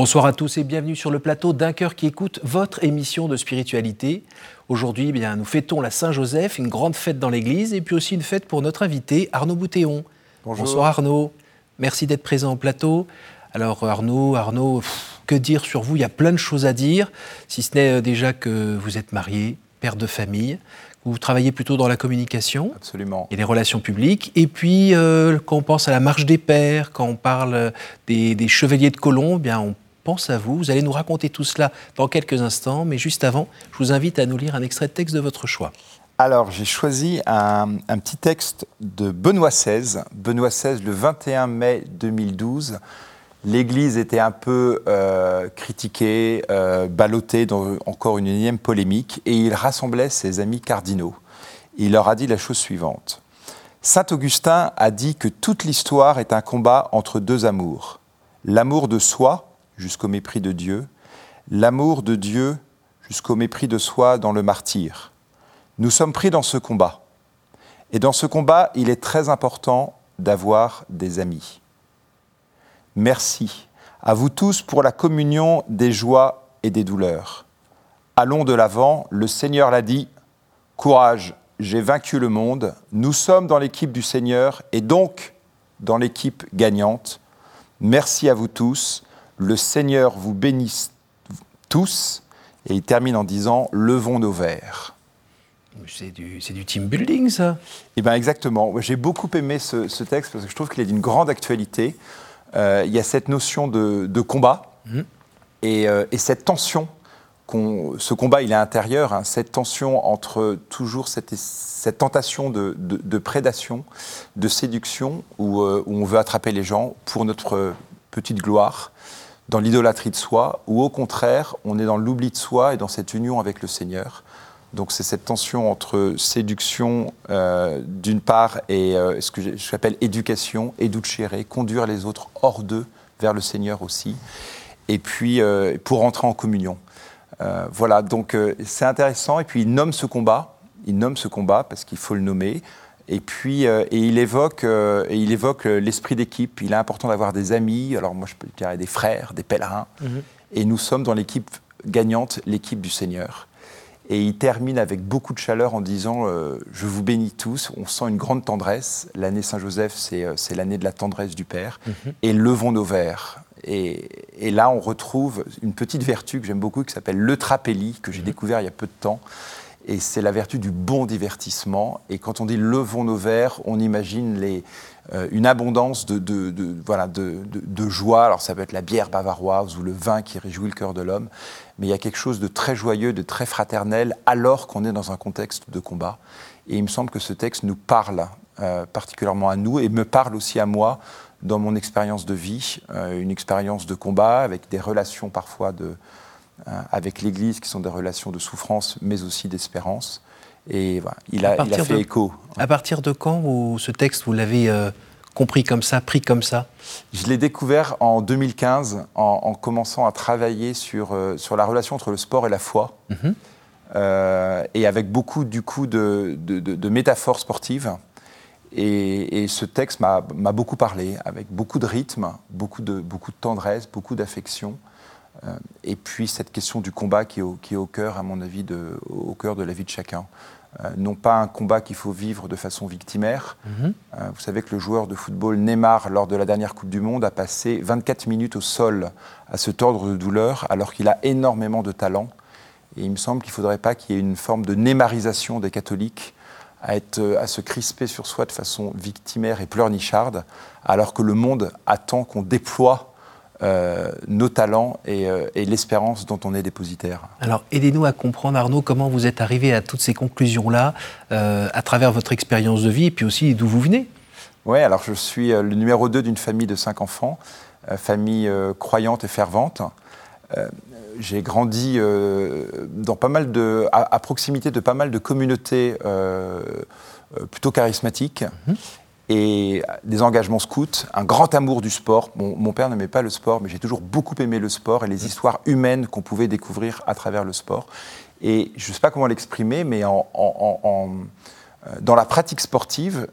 Bonsoir à tous et bienvenue sur le plateau d'un cœur qui écoute votre émission de spiritualité. Aujourd'hui, eh bien, nous fêtons la Saint-Joseph, une grande fête dans l'Église et puis aussi une fête pour notre invité Arnaud Boutéon. Bonjour. Bonsoir Arnaud, merci d'être présent au plateau. Alors Arnaud, Arnaud, que dire sur vous? Il y a plein de choses à dire, si ce n'est euh, déjà que vous êtes marié, père de famille, vous travaillez plutôt dans la communication. Absolument. Et les relations publiques. Et puis, euh, quand on pense à la marche des pères, quand on parle des, des chevaliers de colomb, eh bien, on pense à vous. Vous allez nous raconter tout cela dans quelques instants. Mais juste avant, je vous invite à nous lire un extrait de texte de votre choix. Alors, j'ai choisi un, petit texte de Benoît XVI. Benoît XVI, le 21 mai 2012. L'Église était un peu euh, critiquée, euh, ballottée dans encore une énième polémique, et il rassemblait ses amis cardinaux. Il leur a dit la chose suivante. Saint Augustin a dit que toute l'histoire est un combat entre deux amours. L'amour de soi, jusqu'au mépris de Dieu, l'amour de Dieu jusqu'au mépris de soi dans le martyr. Nous sommes pris dans ce combat. Et dans ce combat, il est très important d'avoir des amis. Merci à vous tous pour la communion des joies et des douleurs. Allons de l'avant, le Seigneur l'a dit, courage, j'ai vaincu le monde, nous sommes dans l'équipe du Seigneur et donc dans l'équipe gagnante. Merci à vous tous, le Seigneur vous bénisse tous. Et il termine en disant Levons nos verres. C'est du, du, team building, ça Eh bien, exactement. J'ai beaucoup aimé ce, ce, texte parce que je trouve qu'il est d'une grande actualité. Euh, il y a cette notion de, de combat mmh. et, euh, et, cette tension. ce combat, il est intérieur, hein, cette tension entre toujours cette, cette tentation de, de, de, prédation, de séduction, où, euh, où on veut attraper les gens pour notre petite gloire dans l'idolâtrie de soi, ou au contraire, on est dans l'oubli de soi et dans cette union avec le Seigneur. Donc c'est cette tension entre séduction euh, d'une part et euh, ce que j'appelle éducation, educere, conduire les autres hors d'eux vers le Seigneur aussi, et puis euh, pour entrer en communion. voilà, donc c'est intéressant, et puis il nomme ce combat, il nomme ce combat parce qu'il faut le nommer, et puis, euh, et il évoque, euh, et il évoque l'esprit d'équipe. Il est important d'avoir des amis. Alors moi, je peux dire des frères, des pèlerins. Mm -hmm. Et nous sommes dans l'équipe gagnante, l'équipe du Seigneur. Et il termine avec beaucoup de chaleur en disant euh, Je vous bénis tous. On sent une grande tendresse. L'année Saint-Joseph, c'est l'année de la tendresse du Père. Mm -hmm. Et levons nos verres. Et, et, là, on retrouve une petite vertu que j'aime beaucoup qui s'appelle le trapélie, que j'ai mm -hmm. découvert il y a peu de temps et c'est la vertu du bon divertissement. Et quand on dit levons nos verres, on imagine euh, une abondance de, voilà, de, joie. Alors ça peut être la bière bavaroise ou le vin qui réjouit le cœur de l'homme, mais il y a quelque chose de très joyeux, de très fraternel, alors qu'on est dans un contexte de combat. Et il me semble que ce texte nous parle euh, particulièrement à nous et me parle aussi à moi dans mon expérience de vie, euh, une expérience de combat avec des relations parfois de avec l'Église, qui sont des relations de souffrance, mais aussi d'espérance. Et voilà, il, a, il a fait de, écho. À partir de quand vous, ce texte, vous l'avez euh, compris comme ça, pris comme ça? Je l'ai découvert en 2015, en, en, commençant à travailler sur, euh, sur la relation entre le sport et la foi. Mm -hmm. euh, et avec beaucoup, du coup, de, de, de, de métaphores sportives. Et, et, ce texte m'a beaucoup parlé, avec beaucoup de rythme, beaucoup de, beaucoup de tendresse, beaucoup d'affection. Euh, et puis cette question du combat qui est au, qui est au cœur, à mon avis, de, au cœur de la vie de chacun. Euh, non pas un combat qu'il faut vivre de façon victimaire. -hmm. euh, vous savez que le joueur de football Neymar, lors de la dernière Coupe du Monde, a passé 24 minutes au sol à se tordre de douleur, alors qu'il a énormément de talent. Et il me semble qu'il ne faudrait pas qu'il y ait une forme de némarisation des catholiques à, être, à se crisper sur soi de façon victimaire et pleurnicharde, alors que le monde attend qu'on déploie euh, nos talents et, euh, et l'espérance dont on est dépositaire. Alors, aidez-nous à comprendre, Arnaud, comment vous êtes arrivé à toutes ces conclusions-là, euh, à travers votre expérience de vie, et puis aussi d'où vous venez. Oui, alors je suis le numéro 2 d'une famille de cinq enfants, famille croyante et fervente. J'ai grandi dans pas mal de, à, à, proximité de pas mal de communautés plutôt charismatiques. -hmm et des engagements scouts, un grand amour du sport. Bon, mon père n'aimait pas le sport, mais j'ai toujours beaucoup aimé le sport et les histoires humaines qu'on pouvait découvrir à travers le sport. Et je ne sais pas comment l'exprimer, mais en, en, en, dans la pratique sportive,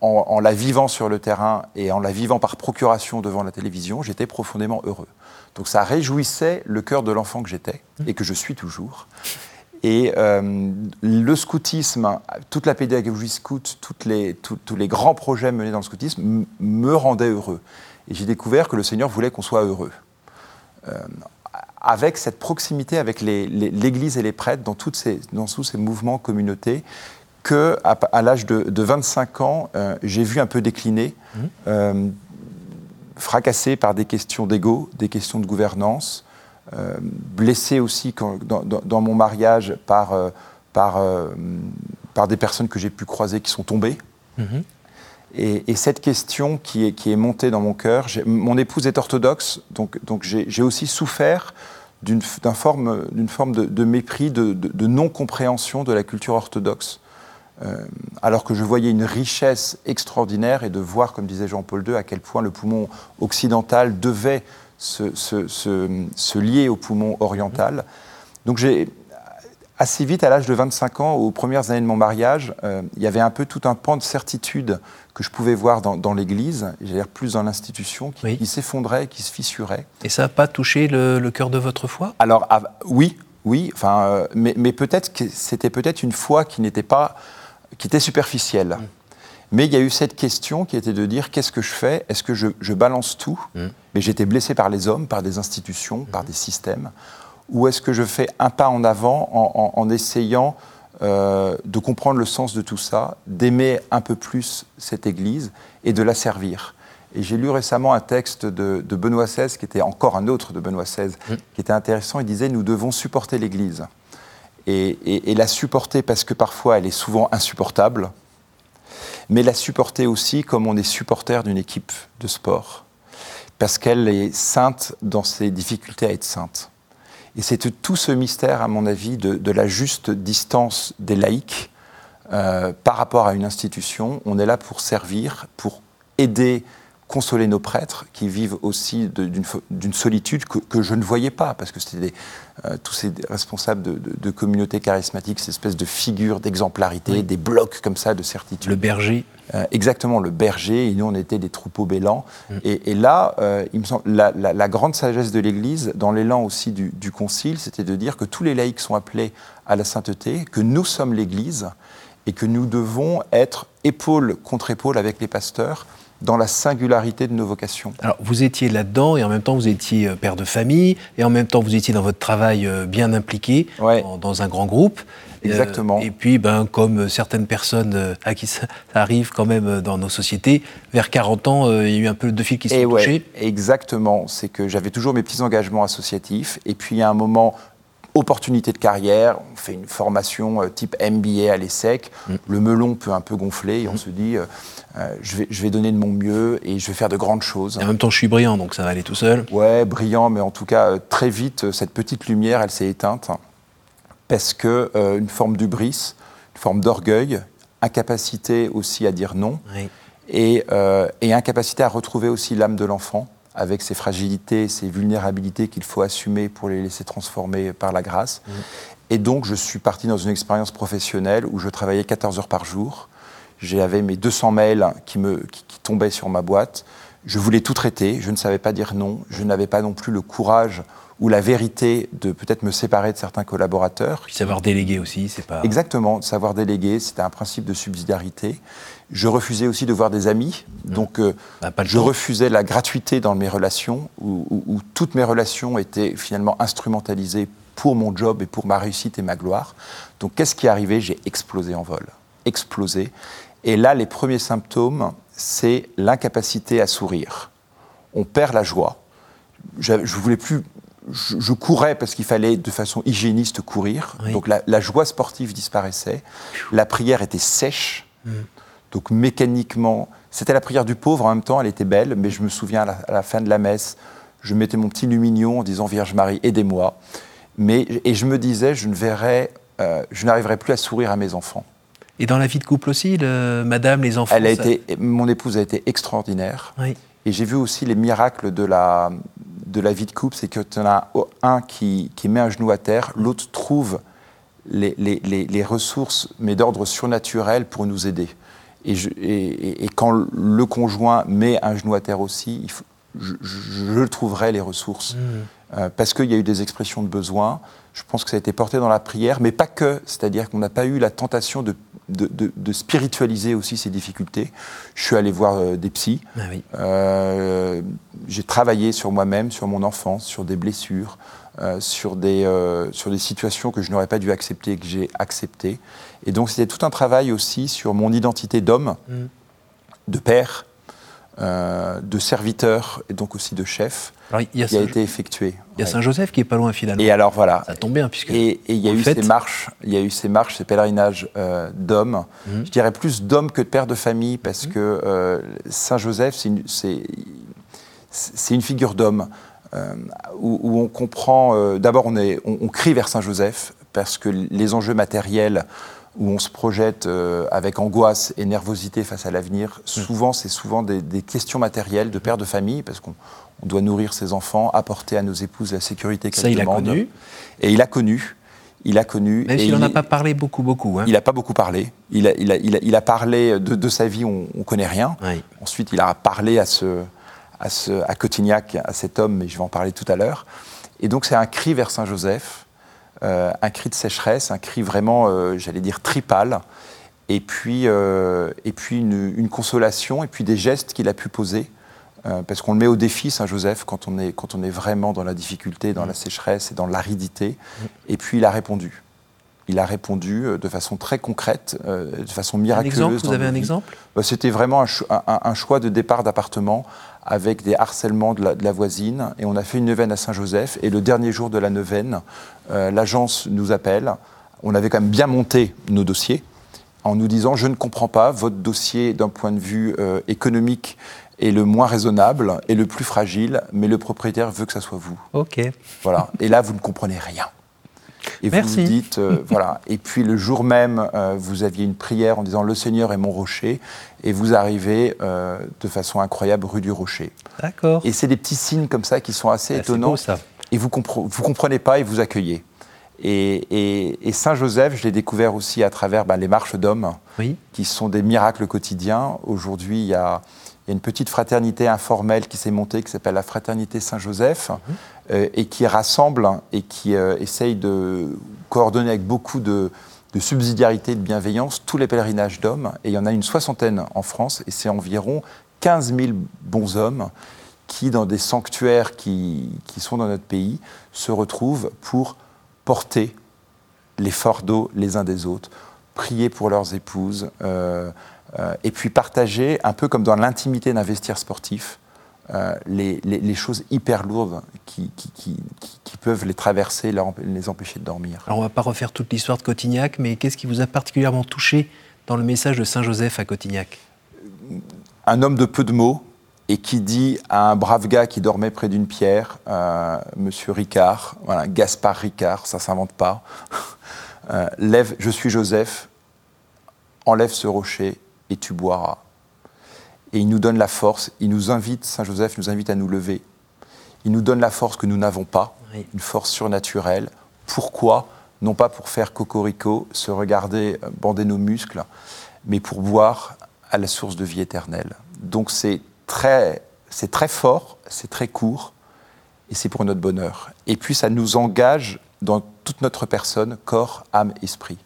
en, la vivant sur le terrain et en la vivant par procuration devant la télévision, j'étais profondément heureux. Donc ça réjouissait le cœur de l'enfant que j'étais et que je suis toujours. Et euh, le scoutisme, toute la pédagogie scout, toutes les, tous les grands projets menés dans le scoutisme me rendaient heureux. Et j'ai découvert que le Seigneur voulait qu'on soit heureux. Euh, avec cette proximité avec l'Église et les prêtres dans, toutes ces, dans tous ces mouvements communautés, que à, l'âge de, 25 ans, euh, j'ai vu un peu décliner, mmh. fracassé par des questions d'ego, des questions de gouvernance, blessé aussi dans, mon mariage par, euh, par, euh, par des personnes que j'ai pu croiser qui sont tombées. Mhm. Et, cette question qui est, qui est montée dans mon cœur, mon épouse est orthodoxe, donc, donc j'ai aussi souffert d'une forme, forme de, de mépris, de, de, non-compréhension de la culture orthodoxe. alors que je voyais une richesse extraordinaire et de voir, comme disait Jean-Paul II, à quel point le poumon occidental devait se, lier au poumon oriental. Donc j'ai assez vite, à l'âge de 25 ans, aux premières années de mon mariage, euh, il y avait un peu tout un pan de certitude que je pouvais voir dans, l'Église, j'ai l'air plus dans l'institution, qui, s'effondrait, qui se fissurait. Et ça n'a pas touché le, cœur de votre foi? Alors oui, oui, enfin, euh, mais, peut-être que c'était peut-être une foi qui n'était pas, qui était superficielle. Mm. Mais il y a eu cette question qui était de dire qu'est-ce que je fais? Est-ce que je, balance tout? Mmh. Mais j'étais blessé par les hommes, par des institutions, mmh. par des systèmes. Ou est-ce que je fais un pas en avant en, essayant euh, de comprendre le sens de tout ça, d'aimer un peu plus cette Église et de la servir? Et j'ai lu récemment un texte de, Benoît XVI, qui était encore un autre de Benoît XVI, mmh. qui était intéressant. Il disait Nous devons supporter l'Église. et, la supporter parce que parfois elle est souvent insupportable, mais la supporter aussi comme on est supporter d'une équipe de sport, parce qu'elle est sainte dans ses difficultés à être sainte. Et c'est tout ce mystère, à mon avis, de, la juste distance des laïcs euh, par rapport à une institution. On est là pour servir, pour aider consoler nos prêtres qui vivent aussi d'une solitude que, je ne voyais pas, parce que c'était euh, tous ces responsables de, communautés charismatiques, cette espèce de figure d'exemplarité, des blocs comme ça de certitude. Le berger. Euh, exactement, le berger, et nous on était des troupeaux bêlants. Mm. Et, là, euh, il me semble, la, grande sagesse de l'Église, dans l'élan aussi du, du Concile, c'était de dire que tous les laïcs sont appelés à la sainteté, que nous sommes l'Église, et que nous devons être épaule contre épaule avec les pasteurs dans la singularité de nos vocations. Alors, vous étiez là-dedans et en même temps, vous étiez euh, père de famille et en même temps, vous étiez dans votre travail euh, bien impliqué dans, un grand groupe. Euh, Exactement. et puis, ben, comme certaines personnes à qui ça arrive quand même dans nos sociétés, vers 40 ans, il y a eu un peu de fil qui s'est touché. Exactement. C'est que j'avais toujours mes petits engagements associatifs. Et puis, a un moment, opportunité de carrière, on fait une formation type MBA à l'ESSEC, mm. le melon peut un peu gonfler et on mm. se dit, euh, je, vais, je, vais, donner de mon mieux et je vais faire de grandes choses. Et en même temps, je suis brillant, donc ça va aller tout seul. Ouais, brillant, mais en tout cas, euh, très vite, euh, cette petite lumière, elle s'est éteinte parce que une forme d'ubris, une forme d'orgueil, incapacité aussi à dire non, et, et, incapacité à retrouver aussi l'âme de l'enfant avec ses fragilités, ses vulnérabilités qu'il faut assumer pour les laisser transformer par la grâce. Et donc, je suis parti dans une expérience professionnelle où je travaillais 14 heures par jour, j'avais mes 200 mails qui, me, qui, tombaient sur ma boîte. Je voulais tout traiter, je ne savais pas dire non, je n'avais pas non plus le courage ou la vérité de peut-être me séparer de certains collaborateurs. savoir déléguer aussi, c'est pas. Exactement, savoir déléguer, c'était un principe de subsidiarité. Je refusais aussi de voir des amis, donc euh, bah, je refusais la gratuité dans mes relations, où, où, toutes mes relations étaient finalement instrumentalisées pour mon job et pour ma réussite et ma gloire. Donc qu'est-ce qui est arrivé? J'ai explosé en vol, explosé. Et là, les premiers symptômes, c'est l'incapacité à sourire. On perd la joie. Je, voulais plus. Je, courais parce qu'il fallait de façon hygiéniste courir. Donc la, joie sportive disparaissait. La prière était sèche. Hmm. Donc mécaniquement, c'était la prière du pauvre en même temps, elle était belle, mais je me souviens à la, fin de la messe, je mettais mon petit lumignon en disant Vierge Marie, aidez-moi. Mais, et je me disais, je ne verrai, euh, je n'arriverai plus à sourire à mes enfants. Et dans la vie de couple aussi, madame, les enfants Elle a été, Mon épouse a été extraordinaire. Et j'ai vu aussi les miracles de la, de la vie de couple, c'est que tu en as un qui, qui met un genou à terre, l'autre trouve les, les- les- les ressources, mais d'ordre surnaturel, pour nous aider. Et, je- et- et- et quand le conjoint met un genou à terre aussi, il faut- je, trouverai les ressources. Euh, parce qu'il y a eu des expressions de besoin. Je pense que ça a été porté dans la prière, mais pas que. C'est-à-dire qu'on n'a pas eu la tentation de, de- de- de spiritualiser aussi ces difficultés. Je suis allé voir euh, des psys. Ah oui. Euh, j'ai travaillé sur moi-même, sur mon enfance, sur des blessures, euh, sur, des, euh, sur des situations que je n'aurais pas dû accepter et que j'ai acceptées. Et donc c'était tout un travail aussi sur mon identité d'homme, Mm. de père, euh, de serviteur et donc aussi de chef Alors, y a, qui a été effectué. il y a Ouais. Saint-Joseph qui est pas loin finalement. Et alors voilà. Ça tombe bien puisque. Et il y a eu ces marches, il y a eu ces marches, ces pèlerinages euh, d'hommes. Mhm. Je dirais plus d'hommes que de pères de famille parce Mhm. que euh, Saint Joseph, c'est une, figure d'homme où, où on comprend. euh, D'abord, on, est- on- on crie vers Saint Joseph parce que les enjeux matériels où on se projette euh, avec angoisse et nervosité face à l'avenir, souvent, c'est souvent des, des questions matérielles de père de famille parce qu'on on doit nourrir ses enfants, apporter à nos épouses la sécurité qu'elles Ça, il a demandent. connu. Et il a connu. Il a connu. Même s'il n'en a pas parlé beaucoup, beaucoup. Hein. Il n'a pas beaucoup parlé. Il a, il a- il a- il a parlé de, de sa vie, on ne connaît rien. Oui. Ensuite, il a parlé à, ce, à, ce, à Cotignac, à cet homme, mais je vais en parler tout à l'heure. Et donc, c'est un cri vers Saint-Joseph, euh, un cri de sécheresse, un cri vraiment, euh, j'allais dire, tripal. Et puis, euh, et puis une, une consolation, et puis des gestes qu'il a pu poser. parce qu'on le met au défi, Saint-Joseph, quand, on est- quand on est vraiment dans la difficulté, dans la sécheresse et dans l'aridité. Et puis, il a répondu. Il a répondu euh, de façon très concrète, euh, de façon Un miraculeuse. exemple, vous avez un exemple? Bah, C'était vraiment un, cho- un- un choix de départ d'appartement avec des harcèlements de la, de la voisine. Et on a fait une neuvaine à Saint-Joseph. Et le dernier jour de la neuvaine, euh, l'agence nous appelle. On avait quand même bien monté nos dossiers en nous disant Je ne comprends pas, votre dossier d'un point de vue euh, économique est le moins raisonnable et le plus fragile, mais le propriétaire veut que ça soit vous. Ok. Voilà. Et là, vous ne comprenez rien. Et vous Merci. vous dites, euh, voilà. Et puis le jour même, euh, vous aviez une prière en disant Le Seigneur est mon rocher, et vous arrivez euh, de façon incroyable rue du Rocher. D'accord. Et c'est des petits signes comme ça qui sont assez Ah, c'est étonnants. beau, ça. Et vous compre- vous comprenez pas et vous accueillez. Et, et- et Saint Joseph, je l'ai découvert aussi à travers ben, les marches d'hommes Oui. qui sont des miracles quotidiens. Aujourd'hui, il y a, il y a une petite fraternité informelle qui s'est montée, qui s'appelle la Fraternité Saint-Joseph, euh, et qui rassemble et qui euh, essaye de coordonner avec beaucoup de, de subsidiarité, de bienveillance, tous les pèlerinages d'hommes. Et il y en a une soixantaine en France, et c'est environ 15 000 bons hommes qui, dans des sanctuaires qui, qui sont dans notre pays, se retrouvent pour porter les fardeaux les uns des autres, prier pour leurs épouses, euh, et puis partager, un peu comme dans l'intimité d'un vestiaire sportif, euh, les, les- les choses hyper lourdes qui, qui- qui- peuvent les traverser, les empêcher de dormir. Alors, on va pas refaire toute l'histoire de Cotignac, mais qu'est-ce qui vous a particulièrement touché dans le message de Saint-Joseph à Cotignac? Un homme de peu de mots et qui dit à un brave gars qui dormait près d'une pierre, euh, Monsieur Ricard, voilà, Gaspard Ricard, ça s'invente pas, euh, lève, je suis Joseph, enlève ce rocher et tu boiras. Et il nous donne la force, il nous invite, Saint Joseph nous invite à nous lever. Il nous donne la force que nous n'avons pas, Oui. une force surnaturelle. Pourquoi? Non pas pour faire cocorico, se regarder, euh, bander nos muscles, mais pour boire à la source de vie éternelle. Donc c'est très, c'est très fort, c'est très court, et c'est pour notre bonheur. Et puis ça nous engage dans toute notre personne, corps, âme, esprit.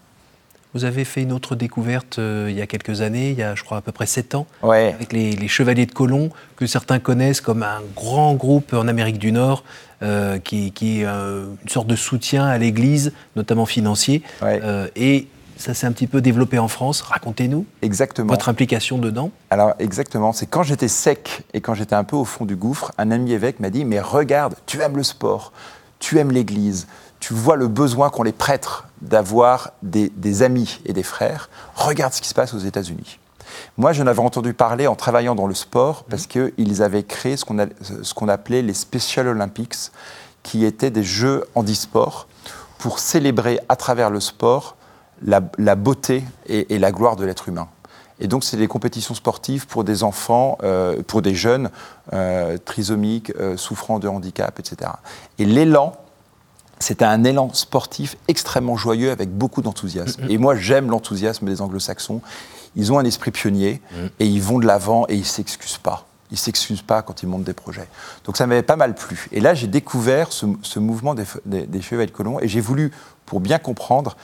Vous avez fait une autre découverte euh, il y a quelques années, il y a je crois à peu près sept ans, Ouais. avec les, les Chevaliers de Colomb, que certains connaissent comme un grand groupe en Amérique du Nord, euh, qui, qui est euh, une sorte de soutien à l'Église, notamment financier. Ouais. Et ça s'est un petit peu développé en France. Racontez-nous Exactement. votre implication dedans. Alors exactement, c'est quand j'étais sec et quand j'étais un peu au fond du gouffre, un ami évêque m'a dit mais regarde, tu aimes le sport, tu aimes l'Église, tu vois le besoin qu'ont les prêtres d'avoir des, des amis et des frères, regarde ce qui se passe aux États-Unis. Moi, j'en avais entendu parler en travaillant dans le sport parce qu'ils avaient créé ce qu'on appelait les Special Olympics, qui étaient des jeux handisport pour célébrer à travers le sport la, la beauté et, et la gloire de l'être humain. Et donc, c'est des compétitions sportives pour des enfants, euh, pour des jeunes euh, trisomiques, euh, souffrant de handicap, etc. Et l'élan, c'était un élan sportif extrêmement joyeux avec beaucoup d'enthousiasme. Et moi, j'aime l'enthousiasme des anglo-saxons. Ils ont un esprit pionnier et ils vont de l'avant et ils s'excusent pas. Ils s'excusent pas quand ils montent des projets. Donc ça m'avait pas mal plu. Et là, j'ai découvert ce, mouvement des, des, chevaliers de colons et j'ai voulu, pour bien comprendre,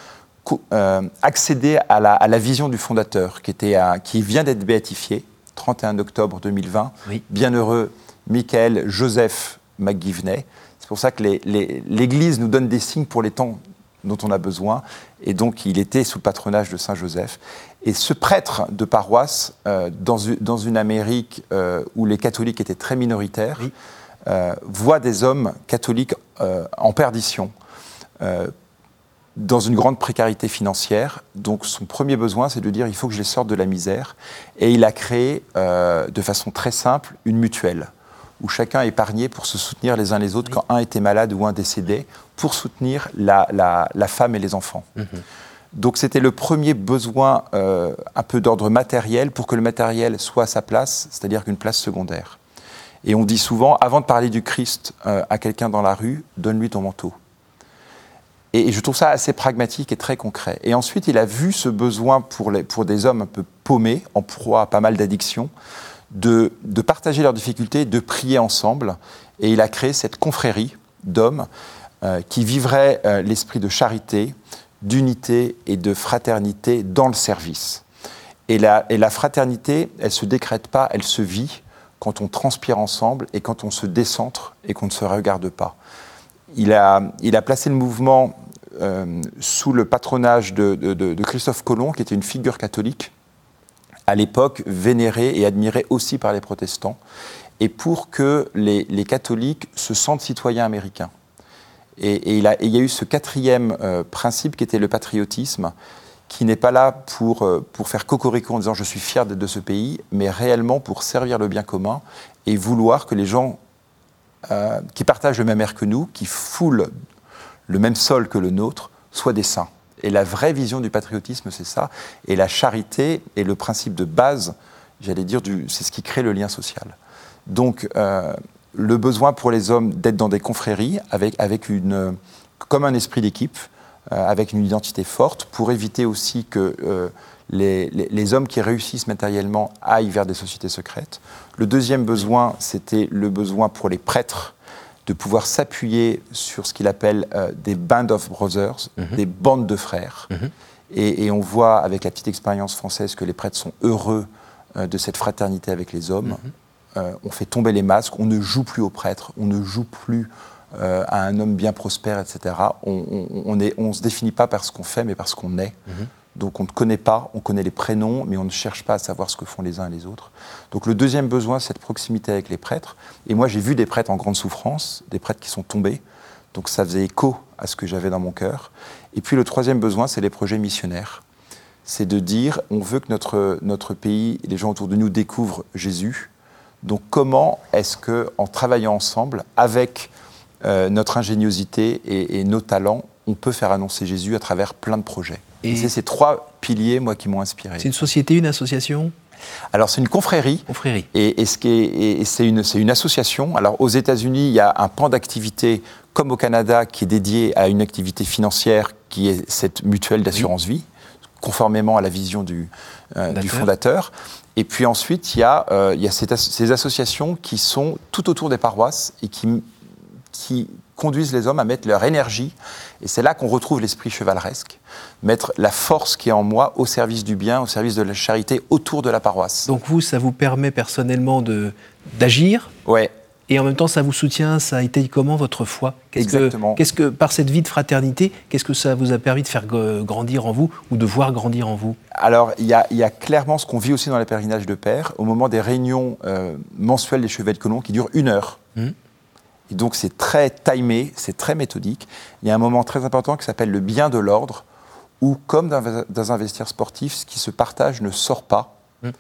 euh, accéder à la, vision du fondateur, qui, était qui vient d'être béatifié, 31 octobre 2020. Bienheureux Michael Joseph McGivney. C'est pour ça que l'Église nous donne des signes pour les temps dont on a besoin. Et donc, il était sous le patronage de Saint Joseph. Et ce prêtre de paroisse, euh, dans, une Amérique euh, où les catholiques étaient très minoritaires, euh, voit des hommes catholiques en perdition, dans une grande précarité financière. Donc, son premier besoin, c'est de dire il faut que je les sorte de la misère. Et il a créé, de façon très simple, une mutuelle où chacun épargnait pour se soutenir les uns les autres quand un était malade ou un décédé, pour soutenir la, femme et les enfants. Mhm. Donc c'était le premier besoin euh, un peu d'ordre matériel pour que le matériel soit à sa place, c'est-à-dire qu'une place secondaire. Et on dit souvent, avant de parler du Christ euh, à quelqu'un dans la rue, donne-lui ton manteau. Et, je trouve ça assez pragmatique et très concret. Et ensuite, il a vu ce besoin pour, les, pour des hommes un peu paumés, en proie à pas mal d'addictions, de, partager leurs difficultés, de prier ensemble. Et il a créé cette confrérie d'hommes euh, qui vivraient euh, l'esprit de charité, d'unité et de fraternité dans le service. Et la, et la fraternité, elle ne se décrète pas, elle se vit quand on transpire ensemble et quand on se décentre et qu'on ne se regarde pas. Il a, il a placé le mouvement euh, sous le patronage de, de, Christophe Colomb, qui était une figure catholique, à l'époque vénéré et admiré aussi par les protestants, et pour que les, catholiques se sentent citoyens américains. Et, il, y a eu ce quatrième euh, principe qui était le patriotisme, qui n'est pas là pour, euh, pour faire cocorico en disant je suis fier de ce pays, mais réellement pour servir le bien commun et vouloir que les gens euh, qui partagent le même air que nous, qui foulent le même sol que le nôtre, soient des saints. Et la vraie vision du patriotisme, c'est ça. Et la charité est le principe de base, j'allais dire, c'est ce qui crée le lien social. Donc, euh, le besoin pour les hommes d'être dans des confréries avec, avec comme un esprit d'équipe, euh, avec une identité forte, pour éviter aussi que euh, les, les, hommes qui réussissent matériellement aillent vers des sociétés secrètes. Le deuxième besoin, c'était le besoin pour les prêtres de pouvoir s'appuyer sur ce qu'il appelle euh, des band of brothers, mhm. des bandes de frères. Mhm. et, on voit avec la petite expérience française que les prêtres sont heureux euh, de cette fraternité avec les hommes. Mhm. Euh, on fait tomber les masques, on ne joue plus aux prêtres, on ne joue plus à un homme bien prospère, etc. On ne on, se définit pas par ce qu'on fait, mais par ce qu'on est. Donc on ne connaît pas, on connaît les prénoms, mais on ne cherche pas à savoir ce que font les uns et les autres. Donc le deuxième besoin, c'est cette proximité avec les prêtres. Et moi, j'ai vu des prêtres en grande souffrance, des prêtres qui sont tombés. Donc ça faisait écho à ce que j'avais dans mon cœur. Et puis le troisième besoin, c'est les projets missionnaires. C'est de dire, on veut que notre, pays les gens autour de nous découvrent Jésus. Donc comment est-ce que, en travaillant ensemble, avec euh, notre ingéniosité et nos talents, on peut faire annoncer Jésus à travers plein de projets? Et c'est ces trois piliers, moi, qui m'ont inspiré. C'est une société, une association alors c'est une confrérie. Confrérie. Et, c'est une, une, association. Alors aux États-Unis, il y a un pan d'activité comme au Canada qui est dédié à une activité financière qui est cette mutuelle d'assurance vie, conformément à la vision du, euh, du fondateur. Et puis ensuite, il y a, euh, il y a ces associations qui sont tout autour des paroisses et qui, qui conduisent les hommes à mettre leur énergie, et c'est là qu'on retrouve l'esprit chevaleresque, mettre la force qui est en moi au service du bien, au service de la charité autour de la paroisse. Donc vous, ça vous permet personnellement d'agir Ouais. Et en même temps, ça vous soutient, ça a été comment votre foi? Exactement. Qu'est-ce que, par cette vie de fraternité, qu'est-ce que ça vous a permis de faire grandir en vous ou de voir grandir en vous? Alors, il y, a clairement ce qu'on vit aussi dans les pèlerinages de Père, au moment des réunions euh, mensuelles des chevets de colons qui durent une heure. Hum. Et donc c'est très timé, c'est très méthodique. Il y a un moment très important qui s'appelle le bien de l'ordre, où comme dans, un vestiaire sportif, ce qui se partage ne sort pas, mm.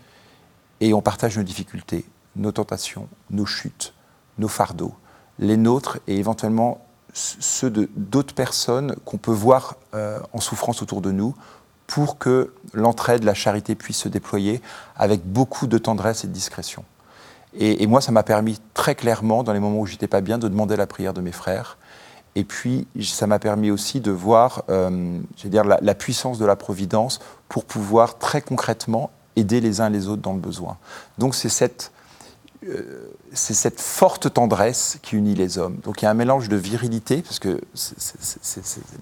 et on partage nos difficultés, nos tentations, nos chutes, nos fardeaux, les nôtres et éventuellement ceux d'autres personnes qu'on peut voir euh, en souffrance autour de nous, pour que l'entraide, la charité puisse se déployer avec beaucoup de tendresse et de discrétion. Et, moi, ça m'a permis très clairement, dans les moments où j'étais pas bien, de demander la prière de mes frères Et puis, ça m'a permis aussi de voir euh, dire, la, puissance de la Providence pour pouvoir très concrètement aider les uns les autres dans le besoin. Donc, c'est cette, euh, cette forte tendresse qui unit les hommes. Donc, il y a un mélange de virilité, parce que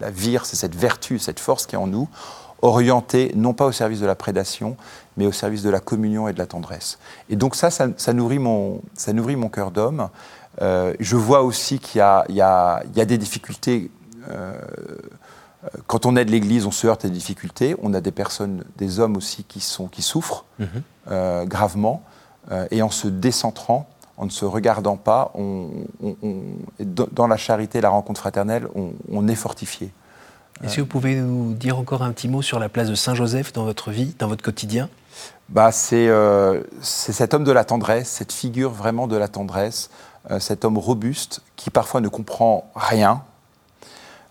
la vire, c'est cette vertu, cette force qui est en nous, orientée non pas au service de la prédation, mais au service de la communion et de la tendresse. Et donc, ça, ça, ça nourrit, mon, ça nourrit mon cœur d'homme. Euh, je vois aussi qu'il y, y, y a, des difficultés. Euh, quand on aide l'Église, on se heurte à des difficultés. On a des personnes, des hommes aussi qui, sont, qui souffrent mhm. euh, gravement. et en se décentrant, en ne se regardant pas, on, dans la charité, la rencontre fraternelle, on, est fortifié. Est-ce que vous pouvez nous dire encore un petit mot sur la place de Saint Joseph dans votre vie, dans votre quotidien? Bah, C'est cet homme de la tendresse, cette figure vraiment de la tendresse. Euh, cet homme robuste qui parfois ne comprend rien,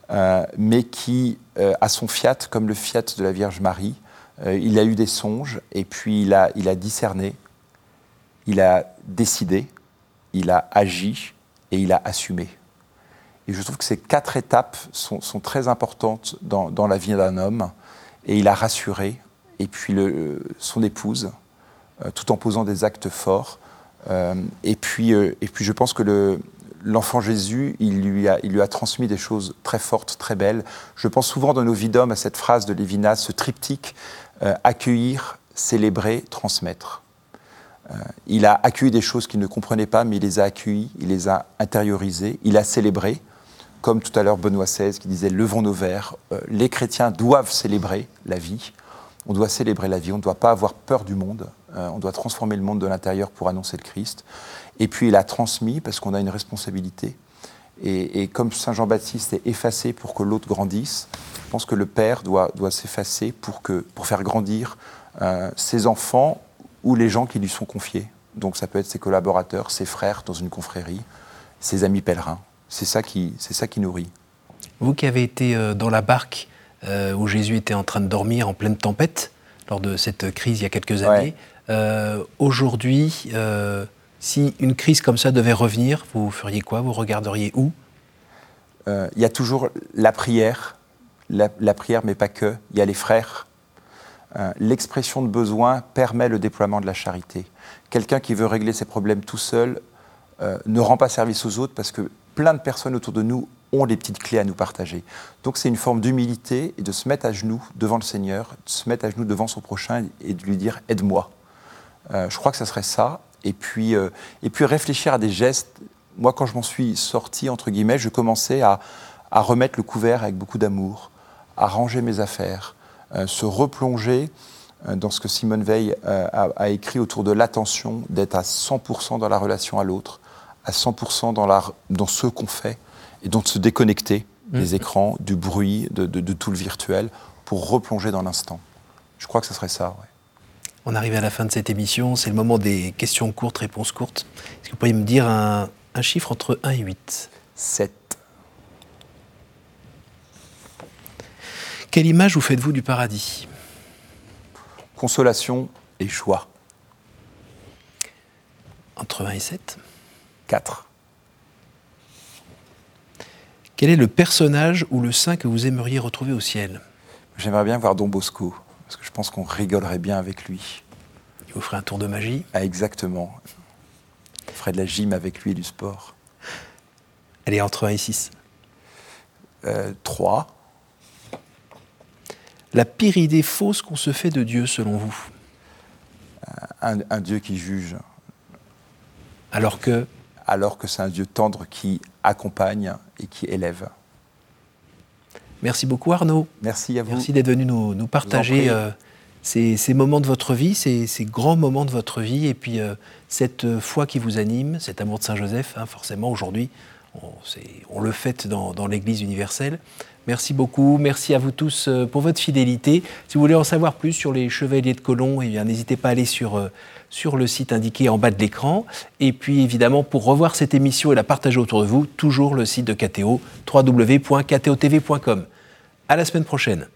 euh, mais qui euh, a son fiat comme le fiat de la Vierge Marie. il a eu des songes et puis il a, il a discerné, il a décidé, il a agi et il a assumé. Et je trouve que ces quatre étapes sont, très importantes dans, la vie d'un homme. Et il a rassuré, et puis le, son épouse, tout en posant des actes forts. Euh, et, puis, euh, et puis je pense que l'enfant Jésus, il lui, a, il lui, a, transmis des choses très fortes, très belles. Je pense souvent dans nos vies d'hommes à cette phrase de Lévinas, ce triptyque euh, accueillir, célébrer, transmettre. il a accueilli des choses qu'il ne comprenait pas, mais il les a accueillies, il les a intériorisées, il a célébré, comme tout à l'heure Benoît XVI qui disait Levons nos verres. les chrétiens doivent célébrer la vie. On doit célébrer la vie, on ne doit pas avoir peur du monde, euh, on doit transformer le monde de l'intérieur pour annoncer le Christ. Et puis il a transmis parce qu'on a une responsabilité. Et, comme Saint Jean-Baptiste est effacé pour que l'autre grandisse, je pense que le Père doit, doit s'effacer pour, pour faire grandir euh, ses enfants ou les gens qui lui sont confiés. Donc ça peut être ses collaborateurs, ses frères dans une confrérie, ses amis pèlerins. C'est ça qui, c'est ça qui nourrit. Vous qui avez été euh, dans la barque où Jésus était en train de dormir en pleine tempête, lors de cette crise il y a quelques années, euh, aujourd'hui, euh, si une crise comme ça devait revenir, vous feriez quoi? Vous regarderiez où? Euh, Il y a toujours la prière, la, prière, mais pas que. Il y a les frères. L'expression de besoin permet le déploiement de la charité. Quelqu'un qui veut régler ses problèmes tout seul ne rend pas service aux autres parce que plein de personnes autour de nous ont des petites clés à nous partager. Donc c'est une forme d'humilité et de se mettre à genoux devant le Seigneur, de se mettre à genoux devant son prochain et de lui dire aide-moi. Euh, je crois que ce serait ça. Et puis, euh, et puis réfléchir à des gestes. Moi, quand je m'en suis sorti, entre guillemets, je commençais à, à remettre le couvert avec beaucoup d'amour, à ranger mes affaires, euh, se replonger dans ce que Simone Veil a, écrit autour de l'attention, d'être à 100% dans la relation à l'autre, à 100% dans, la, dans ce qu'on fait, et donc de se déconnecter des mmh. écrans, du bruit, de, de, tout le virtuel, pour replonger dans l'instant. Je crois que ce serait ça. Ouais. On arrive à la fin de cette émission, c'est le moment des questions courtes, réponses courtes. Est-ce que vous pourriez me dire un, chiffre entre 1 et 8 7. Quelle image vous faites-vous du paradis? Consolation et choix. Entre 1 et 7 4. Quel est le personnage ou le saint que vous aimeriez retrouver au ciel? J'aimerais bien voir Don Bosco parce que je pense qu'on rigolerait bien avec lui. Il vous ferait un tour de magie? Ah, Exactement. On ferait de la gym avec lui et du sport. Elle est entre 1 et 6 euh, 3. La pire idée fausse qu'on se fait de Dieu, selon vous? Un, un Dieu qui juge. Alors que Alors que c'est un Dieu tendre qui accompagne et qui élève. Merci beaucoup Arnaud. Merci à vous. Merci d'être venu nous, partager euh, ces, moments de votre vie, ces, grands moments de votre vie, et puis euh, cette foi qui vous anime, cet amour de Saint-Joseph, hein, forcément aujourd'hui, on, le fête dans, l'Église universelle. Merci beaucoup, merci à vous tous euh, pour votre fidélité. Si vous voulez en savoir plus sur les chevaliers de Colomb, eh n'hésitez pas à aller sur, sur le site indiqué en bas de l'écran. Et puis évidemment, pour revoir cette émission et la partager autour de vous, toujours le site de KTO, www.ktotv.com. À la semaine prochaine.